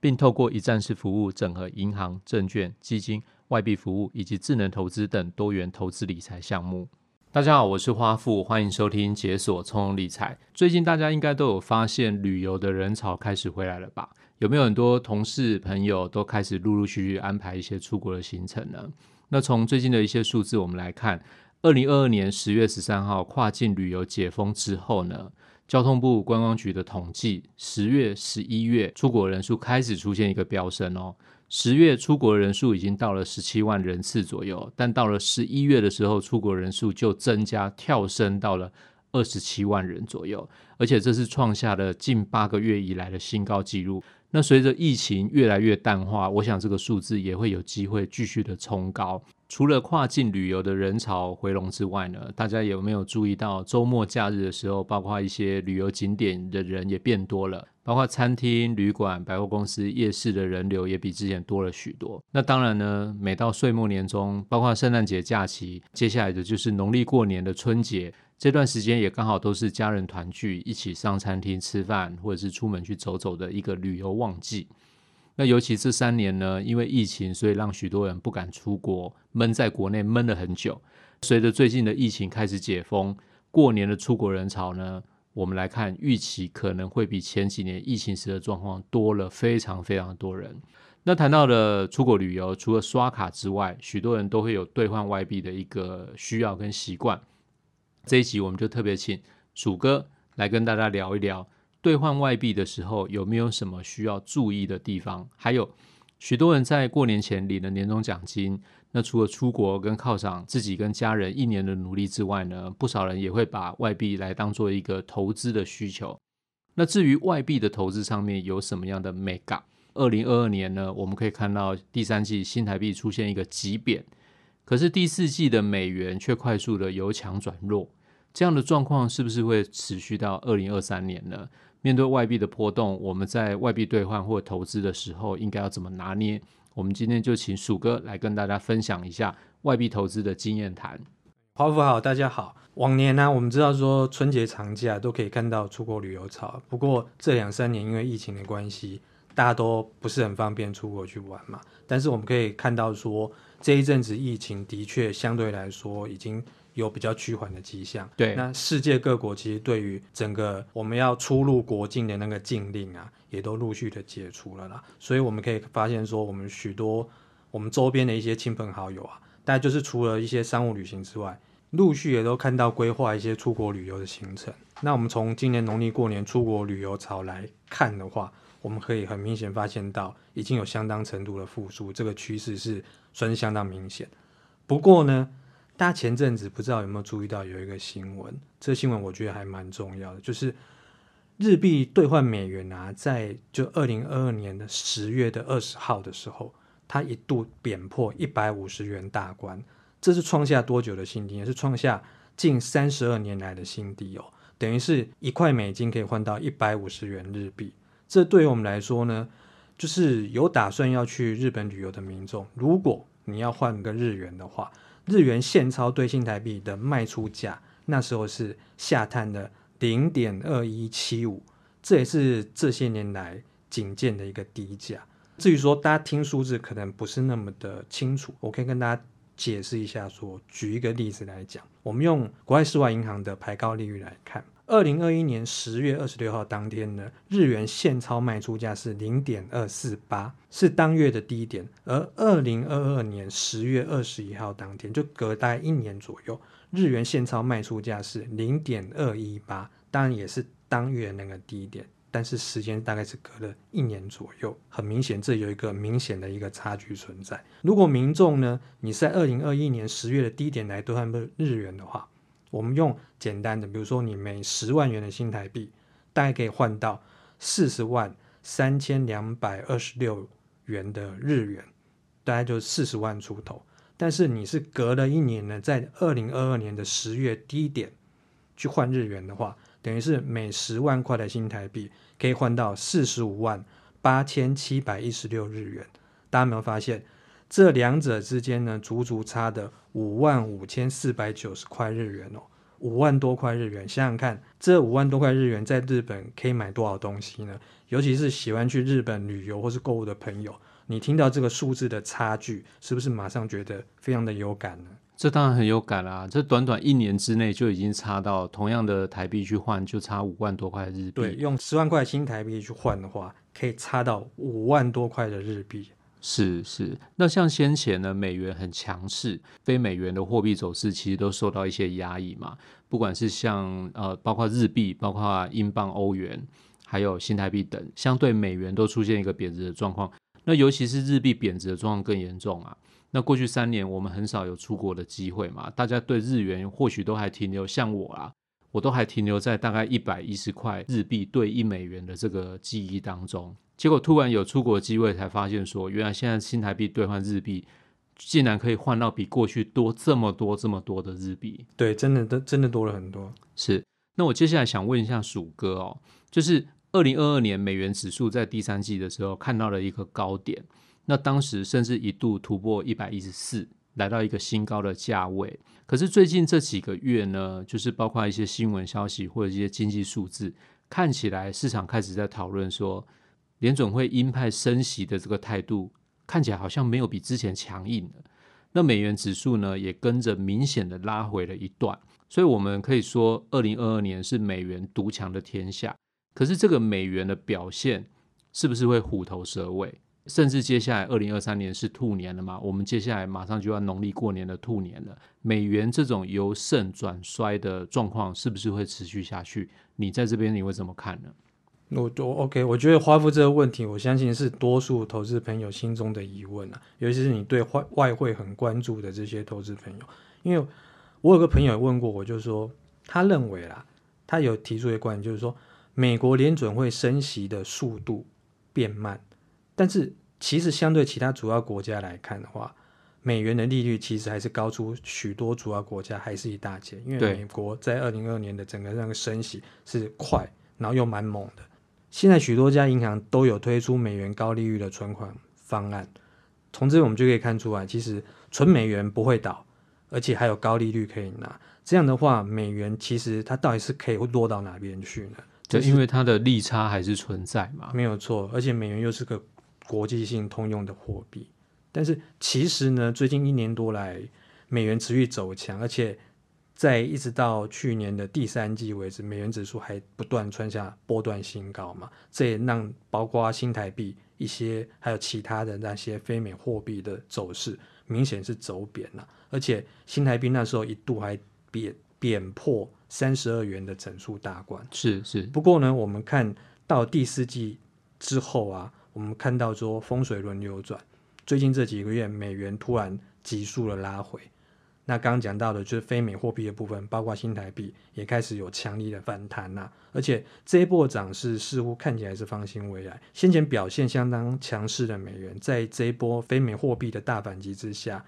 并透过一站式服务，整合银行、证券、基金、外币服务以及智能投资等多元投资理财项目。大家好，我是花富，欢迎收听解锁从容理财。最近大家应该都有发现，旅游的人潮开始回来了吧？有没有很多同事朋友都开始陆陆续续安排一些出国的行程呢？那从最近的一些数字，我们来看，二零二二年十月十三号跨境旅游解封之后呢，交通部观光局的统计，十月、十一月出国人数开始出现一个飙升哦。十月出国人数已经到了十七万人次左右，但到了十一月的时候，出国人数就增加跳升到了二十七万人左右，而且这是创下了近八个月以来的新高纪录。那随着疫情越来越淡化，我想这个数字也会有机会继续的冲高。除了跨境旅游的人潮回笼之外呢，大家有没有注意到周末假日的时候，包括一些旅游景点的人也变多了，包括餐厅、旅馆、百货公司、夜市的人流也比之前多了许多。那当然呢，每到岁末年终，包括圣诞节假期，接下来的就是农历过年的春节。这段时间也刚好都是家人团聚，一起上餐厅吃饭，或者是出门去走走的一个旅游旺季。那尤其这三年呢，因为疫情，所以让许多人不敢出国，闷在国内闷了很久。随着最近的疫情开始解封，过年的出国人潮呢，我们来看预期可能会比前几年疫情时的状况多了非常非常多人。那谈到了出国旅游，除了刷卡之外，许多人都会有兑换外币的一个需要跟习惯。这一集我们就特别请鼠哥来跟大家聊一聊兑换外币的时候有没有什么需要注意的地方，还有许多人在过年前领了年终奖金，那除了出国跟犒赏自己跟家人一年的努力之外呢，不少人也会把外币来当做一个投资的需求。那至于外币的投资上面有什么样的眉角？二零二二年呢，我们可以看到第三季新台币出现一个急贬。可是第四季的美元却快速的由强转弱，这样的状况是不是会持续到二零二三年呢？面对外币的波动，我们在外币兑换或投资的时候应该要怎么拿捏？我们今天就请鼠哥来跟大家分享一下外币投资的经验谈。花富好，大家好。往年呢、我们知道说春节长假都可以看到出国旅游潮，不过这两三年因为疫情的关系，大家都不是很方便出国去玩嘛。但是我们可以看到说。这一阵子疫情的确相对来说已经有比较趋缓的迹象。对，那世界各国其实对于整个我们要出入国境的那个禁令啊，也都陆续的解除了啦。所以我们可以发现说，我们许多我们周边的一些亲朋好友啊，大家就是除了一些商务旅行之外，陆续也都看到规划一些出国旅游的行程。那我们从今年农历过年出国旅游潮来看的话，我们可以很明显发现到，已经有相当程度的复苏，这个趋势是算是相当明显。不过呢，大家前阵子不知道有没有注意到有一个新闻，这个新闻我觉得还蛮重要的，就是日币兑换美元啊，在就二零二二年的十月的二十号的时候，它一度贬破一百五十元大关，这是创下多久的新低？也是创下近三十二年来的新低哦，等于是一块美金可以换到一百五十元日币。这对于我们来说呢，就是有打算要去日本旅游的民众，如果你要换个日元的话，日元现钞兑新台币的卖出价，那时候是下探的零点二一七五，这也是这些年来仅见的一个低价。至于说大家听数字可能不是那么的清楚，我可以跟大家解释一下说，举一个例子来讲，我们用国外世外银行的排高利率来看。二零二一年十月二十六号当天呢，日元现钞卖出价是零点二四八，是当月的低点。而二零二二年十月二十一号当天，就隔大概一年左右，日元现钞卖出价是零点二一八，当然也是当月那个低点，但是时间大概是隔了一年左右，很明显这有一个明显的一个差距存在。如果民众呢，你是在二零二一年十月的低点来兑换日元的话，我们用简单的，比如说你每十万元的新台币，大概可以换到四十万三千两百二十六元的日元，大概就四十万出头。但是你是隔了一年呢，在二零二二年的十月低点去换日元的话，等于是每十万块的新台币可以换到四十五万八千七百一十六日元。大家有没有发现，这两者之间呢，足足差的五万五千四百九十块日元哦，五万多块日元。想想看，这五万多块日元在日本可以买多少东西呢？尤其是喜欢去日本旅游或是购物的朋友。你听到这个数字的差距，是不是马上觉得非常的有感呢？这当然很有感啦、啊！这短短一年之内就已经差到同样的台币去换，就差五万多块日币。对，用十万块新台币去换的话，可以差到五万多块的日币。是是，那像先前呢，美元很强势，非美元的货币走势其实都受到一些压抑嘛。不管是像呃，包括日币、包括英镑、欧元，还有新台币等，相对美元都出现一个贬值的状况。那尤其是日币贬值的状况更严重啊！那过去三年我们很少有出国的机会嘛，大家对日元或许都还停留，像我啊，我都还停留在大概一百一十块日币兑一美元的这个记忆当中。结果突然有出国机会，才发现说，原来现在新台币兑换日币，竟然可以换到比过去多这么多这么多的日币。对，真的都真的多了很多。是。那我接下来想问一下鼠哥哦，就是。二零二二年美元指数在第三季的时候看到了一个高点，那当时甚至一度突破一百一十四，来到一个新高的价位。可是最近这几个月呢，就是包括一些新闻消息或者一些经济数字，看起来市场开始在讨论说，联准会鹰派升息的这个态度看起来好像没有比之前强硬了。那美元指数呢，也跟着明显的拉回了一段。所以我们可以说，二零二二年是美元独强的天下。可是这个美元的表现是不是会虎头蛇尾？甚至接下来二零二三年是兔年了嘛？我们接下来马上就要农历过年的兔年了。美元这种由盛转衰的状况是不是会持续下去？你在这边你会怎么看呢？我我 OK，我觉得花富这个问题，我相信是多数投资朋友心中的疑问啊，尤其是你对外外汇很关注的这些投资朋友。因为我有个朋友问过我，就是说他认为啦，他有提出一个观点，就是说。美国联准会升息的速度变慢，但是其实相对其他主要国家来看的话，美元的利率其实还是高出许多主要国家，还是一大截。因为美国在二零二二年的整个那个升息是快，然后又蛮猛的。现在许多家银行都有推出美元高利率的存款方案，从这我们就可以看出来，其实存美元不会倒，而且还有高利率可以拿。这样的话，美元其实它到底是可以落到哪边去呢？就因为它的利差还是存在嘛，没有错，而且美元又是个国际性通用的货币。但是其实呢，最近一年多来，美元持续走强，而且在一直到去年的第三季为止，美元指数还不断创下波段新高嘛。这也让包括新台币一些，还有其他的那些非美货币的走势明显是走贬了。而且新台币那时候一度还贬贬破。三十二元的整数大关是是，不过呢，我们看到第四季之后啊，我们看到说风水轮流转，最近这几个月美元突然急速的拉回。那刚刚讲到的就是非美货币的部分，包括新台币也开始有强力的反弹呐、啊，而且这一波涨势似乎看起来是方兴未艾。先前表现相当强势的美元，在这一波非美货币的大反击之下，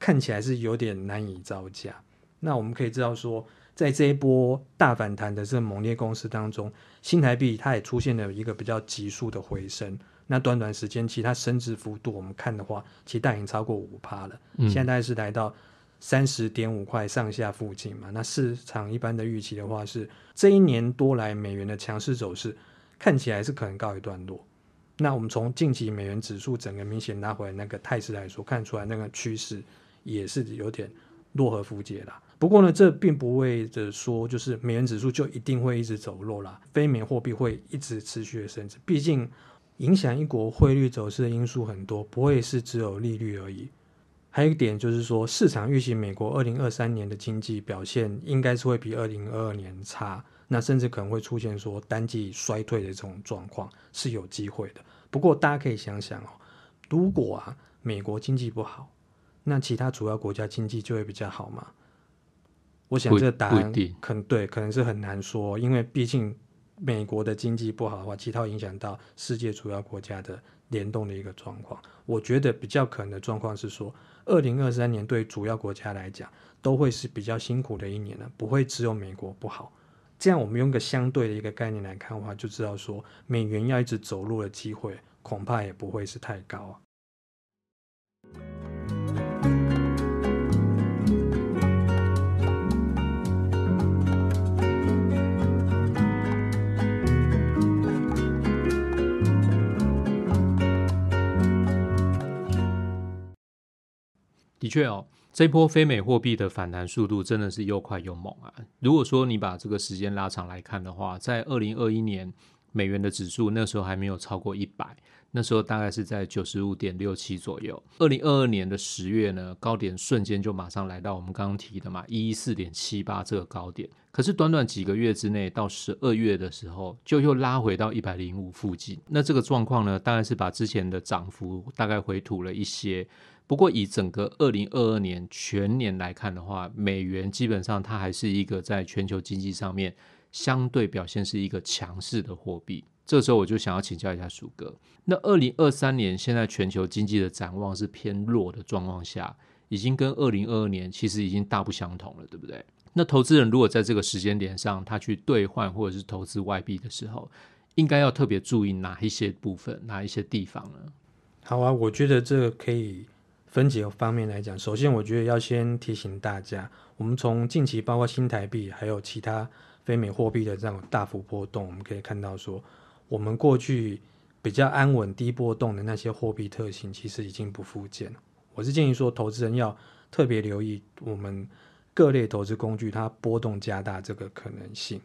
看起来是有点难以招架。那我们可以知道说。在这一波大反弹的这个猛烈攻势当中，新台币它也出现了一个比较急速的回升。那短短时间，其实它升值幅度，我们看的话，其实大已经超过五趴了。嗯、现在大概是来到三十点五块上下附近嘛。那市场一般的预期的话是，这一年多来美元的强势走势看起来是可能告一段落。那我们从近期美元指数整个明显拉回来那个态势来说，看出来那个趋势也是有点落合符节了。不过呢，这并不为的说，就是美元指数就一定会一直走弱啦。非美货币会一直持续的升值。毕竟影响一国汇率走势的因素很多，不会是只有利率而已，还有一点就是说，市场预期美国二零二三年的经济表现应该是会比二零二二年差，那甚至可能会出现说单季衰退的这种状况是有机会的。不过大家可以想想哦，如果啊美国经济不好，那其他主要国家经济就会比较好吗？我想这个答案可能对，可能是很难说，因为毕竟美国的经济不好的话，其他影响到世界主要国家的联动的一个状况。我觉得比较可能的状况是说。二零二三年对主要国家来讲都会是比较辛苦的一年了，不会只有美国不好。这样我们用个相对的一个概念来看的话，就知道说美元要一直走路的机会恐怕也不会是太高。的确哦，这波非美货币的反弹速度真的是又快又猛啊！如果说你把这个时间拉长来看的话，在二零二一年美元的指数那时候还没有超过一百，那时候大概是在九十五点六七左右。二零二二年的十月呢，高点瞬间就马上来到我们刚刚提的嘛一一四点七八这个高点，可是短短几个月之内，到十二月的时候就又拉回到一百零五附近。那这个状况呢，当然是把之前的涨幅大概回吐了一些。不过，以整个二零二二年全年来看的话，美元基本上它还是一个在全球经济上面相对表现是一个强势的货币。这时候我就想要请教一下鼠哥，那二零二三年现在全球经济的展望是偏弱的状况下，已经跟二零二二年其实已经大不相同了，对不对？那投资人如果在这个时间点上，他去兑换或者是投资外币的时候，应该要特别注意哪一些部分、哪一些地方呢？好啊，我觉得这个可以。分几个方面来讲，首先我觉得要先提醒大家，我们从近期包括新台币还有其他非美货币的这种大幅波动，我们可以看到说，我们过去比较安稳低波动的那些货币特性，其实已经不复见。我是建议说，投资人要特别留意我们各类投资工具它波动加大这个可能性。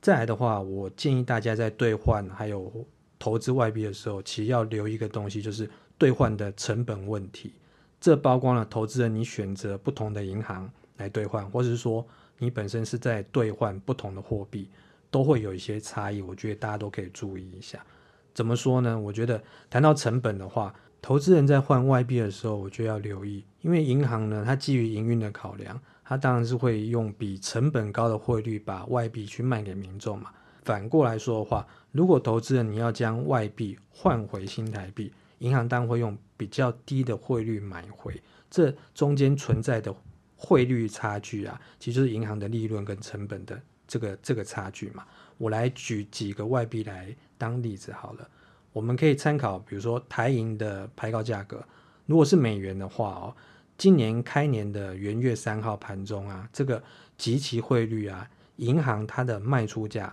再来的话，我建议大家在兑换还有投资外币的时候，其实要留一个东西，就是。兑换的成本问题，这包括了投资人你选择不同的银行来兑换，或者是说你本身是在兑换不同的货币，都会有一些差异。我觉得大家都可以注意一下。怎么说呢？我觉得谈到成本的话，投资人在换外币的时候，我就要留意，因为银行呢，它基于营运的考量，它当然是会用比成本高的汇率把外币去卖给民众嘛。反过来说的话，如果投资人你要将外币换回新台币，银行当然会用比较低的汇率买回，这中间存在的汇率差距啊，其实就是银行的利润跟成本的这个这个差距嘛。我来举几个外币来当例子好了，我们可以参考，比如说台银的牌告价格，如果是美元的话哦，今年开年的元月三号盘中啊，这个即期汇率啊，银行它的卖出价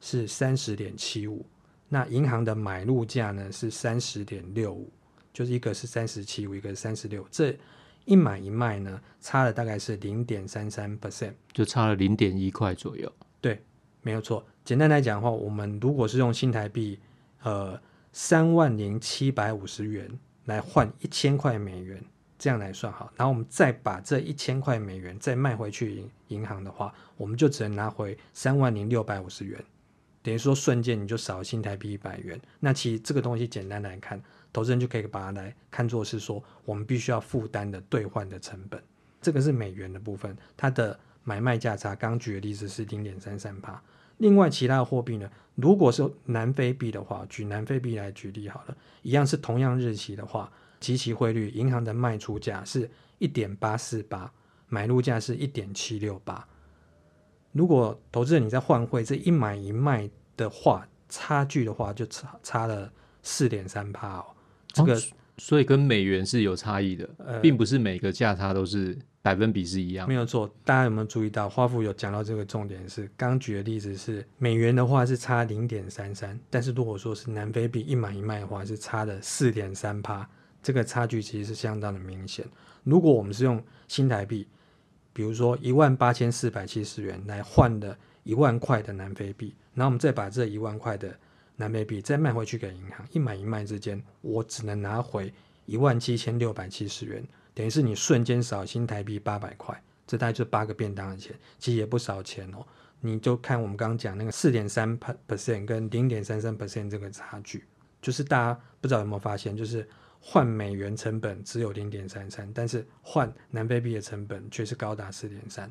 是三十点七五。那银行的买入价呢是三十点六五，就是一个是三十七五，一个是三十六，这一买一卖呢差了大概是零点三三 percent，就差了零点一块左右。对，没有错。简单来讲的话，我们如果是用新台币，呃，三万零七百五十元来换一千块美元，这样来算好，然后我们再把这一千块美元再卖回去银银行的话，我们就只能拿回三万零六百五十元。等于说瞬间你就少新台币一百元，那其实这个东西简单来看，投资人就可以把它来看作是说我们必须要负担的兑换的成本。这个是美元的部分，它的买卖价差，刚举的例子是零点三三趴。另外其他的货币呢，如果是南非币的话，举南非币来举例好了，一样是同样日期的话，及其汇率银行的卖出价是一点八四八，买入价是一点七六八。如果投资人你在换汇这一买一卖的话，差距的话就差差了四点三趴哦。这个、哦、所以跟美元是有差异的，呃、并不是每个价差都是百分比是一样。没有错，大家有没有注意到花富有讲到这个重点是，刚举的例子是美元的话是差零点三三，但是如果说是南非币一买一卖的话是差了四点三趴，这个差距其实是相当的明显。如果我们是用新台币。比如说一万八千四百七十元来换的一万块的南非币，然后我们再把这一万块的南非币再卖回去给银行，一买一卖之间，我只能拿回一万七千六百七十元。等于是你瞬间少新台币八百块，这大概就八个便当的钱，其实也不少钱哦。你就看我们刚刚讲那个四点三 percent 跟零点三三 percent 这个差距，就是大家不知道有没有发现，就是换美元成本只有零点三三，但是换南非币的成本却是高达四点三。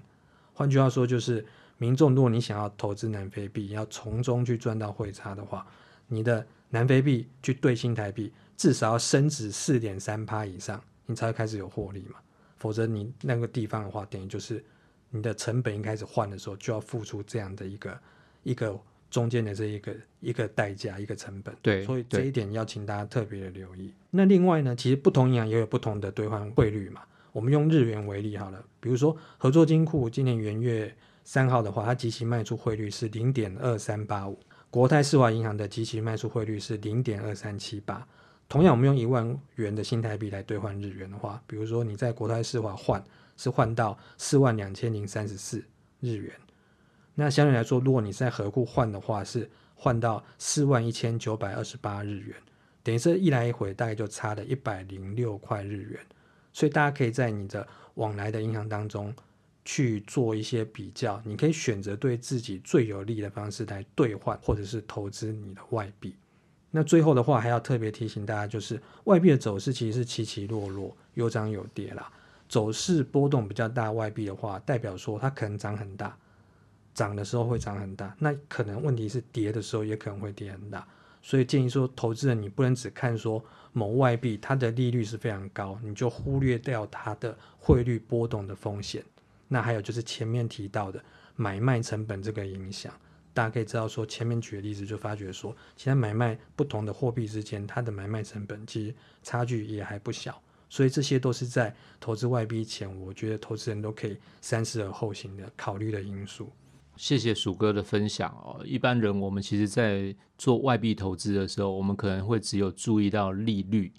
换句话说，就是民众如果你想要投资南非币，要从中去赚到汇差的话，你的南非币去兑新台币，至少要升值四点三趴以上，你才会开始有获利嘛。否则你那个地方的话，等于就是。你的成本一开始换的时候，就要付出这样的一个一个中间的这一个一个代价，一个成本。对，所以这一点要请大家特别的留意。那另外呢，其实不同银行也有不同的兑换汇率嘛。我们用日元为例好了，比如说合作金库今年元月三号的话，它即期卖出汇率是零点二三八五；国泰世华银行的即期卖出汇率是零点二三七八。同样，我们用一万元的新台币来兑换日元的话，比如说你在国泰世华换。是换到四万两千零三十四日元，那相对来说，如果你在合库换的话，是换到四万一千九百二十八日元，等于这一来一回大概就差了一百零六块日元，所以大家可以在你的往来的银行当中去做一些比较，你可以选择对自己最有利的方式来兑换或者是投资你的外币。那最后的话，还要特别提醒大家，就是外币的走势其实是起起落落，有涨有跌啦。走势波动比较大，外币的话，代表说它可能涨很大，涨的时候会涨很大。那可能问题是跌的时候也可能会跌很大。所以建议说，投资人你不能只看说某外币它的利率是非常高，你就忽略掉它的汇率波动的风险。那还有就是前面提到的买卖成本这个影响，大家可以知道说，前面举的例子就发觉说，其实买卖不同的货币之间，它的买卖成本其实差距也还不小。所以这些都是在投资外币前，我觉得投资人都可以三思而后行的考虑的因素。谢谢鼠哥的分享哦。一般人我们其实，在做外币投资的时候，我们可能会只有注意到利率，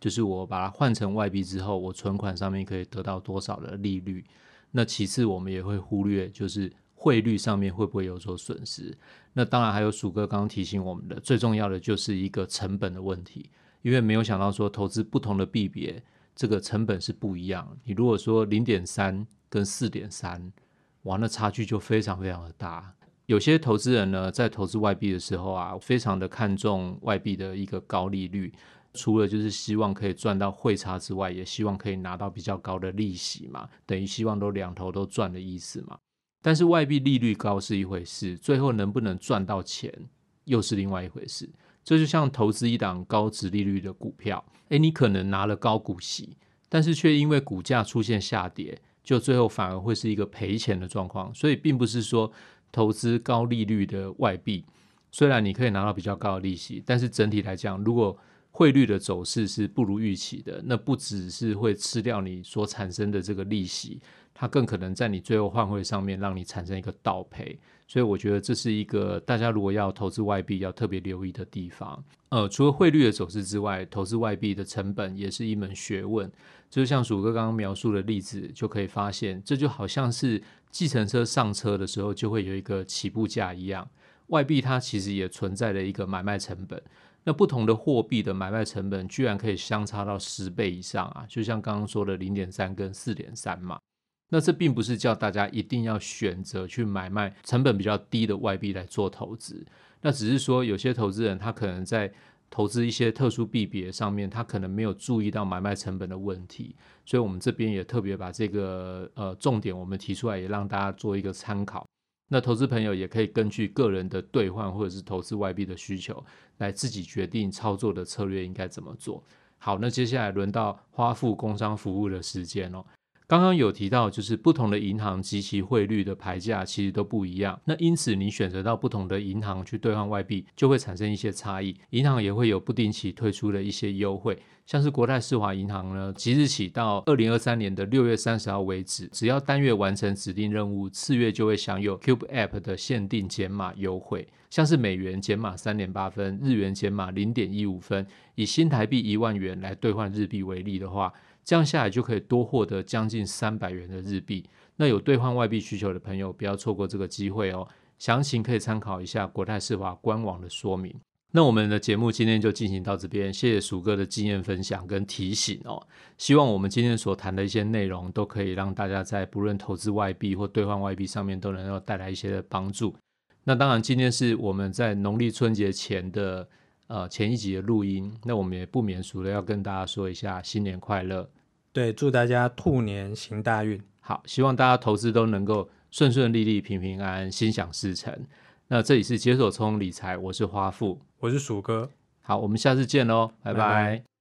就是我把它换成外币之后，我存款上面可以得到多少的利率。那其次，我们也会忽略，就是汇率上面会不会有所损失。那当然还有鼠哥刚刚提醒我们的，最重要的就是一个成本的问题。因为没有想到说投资不同的币别，这个成本是不一样。你如果说零点三跟四点三，哇，那差距就非常非常的大。有些投资人呢，在投资外币的时候啊，非常的看重外币的一个高利率，除了就是希望可以赚到汇差之外，也希望可以拿到比较高的利息嘛，等于希望都两头都赚的意思嘛。但是外币利率高是一回事，最后能不能赚到钱又是另外一回事。这就像投资一档高值利率的股票，诶，你可能拿了高股息，但是却因为股价出现下跌，就最后反而会是一个赔钱的状况。所以，并不是说投资高利率的外币，虽然你可以拿到比较高的利息，但是整体来讲，如果汇率的走势是不如预期的，那不只是会吃掉你所产生的这个利息，它更可能在你最后换汇上面让你产生一个倒赔。所以我觉得这是一个大家如果要投资外币要特别留意的地方。呃，除了汇率的走势之外，投资外币的成本也是一门学问。就像鼠哥刚刚描述的例子，就可以发现，这就好像是计程车上车的时候就会有一个起步价一样，外币它其实也存在了一个买卖成本。那不同的货币的买卖成本居然可以相差到十倍以上啊！就像刚刚说的零点三跟四点三嘛。那这并不是叫大家一定要选择去买卖成本比较低的外币来做投资，那只是说有些投资人他可能在投资一些特殊币别上面，他可能没有注意到买卖成本的问题，所以我们这边也特别把这个呃重点我们提出来，也让大家做一个参考。那投资朋友也可以根据个人的兑换或者是投资外币的需求，来自己决定操作的策略应该怎么做。好，那接下来轮到花富工商服务的时间哦。刚刚有提到，就是不同的银行及其汇率的牌价其实都不一样。那因此，你选择到不同的银行去兑换外币，就会产生一些差异。银行也会有不定期推出的一些优惠，像是国泰世华银行呢，即日起到二零二三年的六月三十号为止，只要单月完成指定任务，次月就会享有 Cube App 的限定减码优惠。像是美元减码三点八分，日元减码零点一五分，以新台币一万元来兑换日币为例的话。这样下来就可以多获得将近三百元的日币。那有兑换外币需求的朋友，不要错过这个机会哦。详情可以参考一下国泰世华官网的说明。那我们的节目今天就进行到这边，谢谢鼠哥的经验分享跟提醒哦。希望我们今天所谈的一些内容，都可以让大家在不论投资外币或兑换外币上面，都能够带来一些的帮助。那当然，今天是我们在农历春节前的呃前一集的录音，那我们也不免俗的要跟大家说一下新年快乐。对，祝大家兔年行大运。好，希望大家投资都能够顺顺利利、平平安安、心想事成。那这里是解锁聪理财，我是花富，我是鼠哥。好，我们下次见喽，拜拜。拜拜。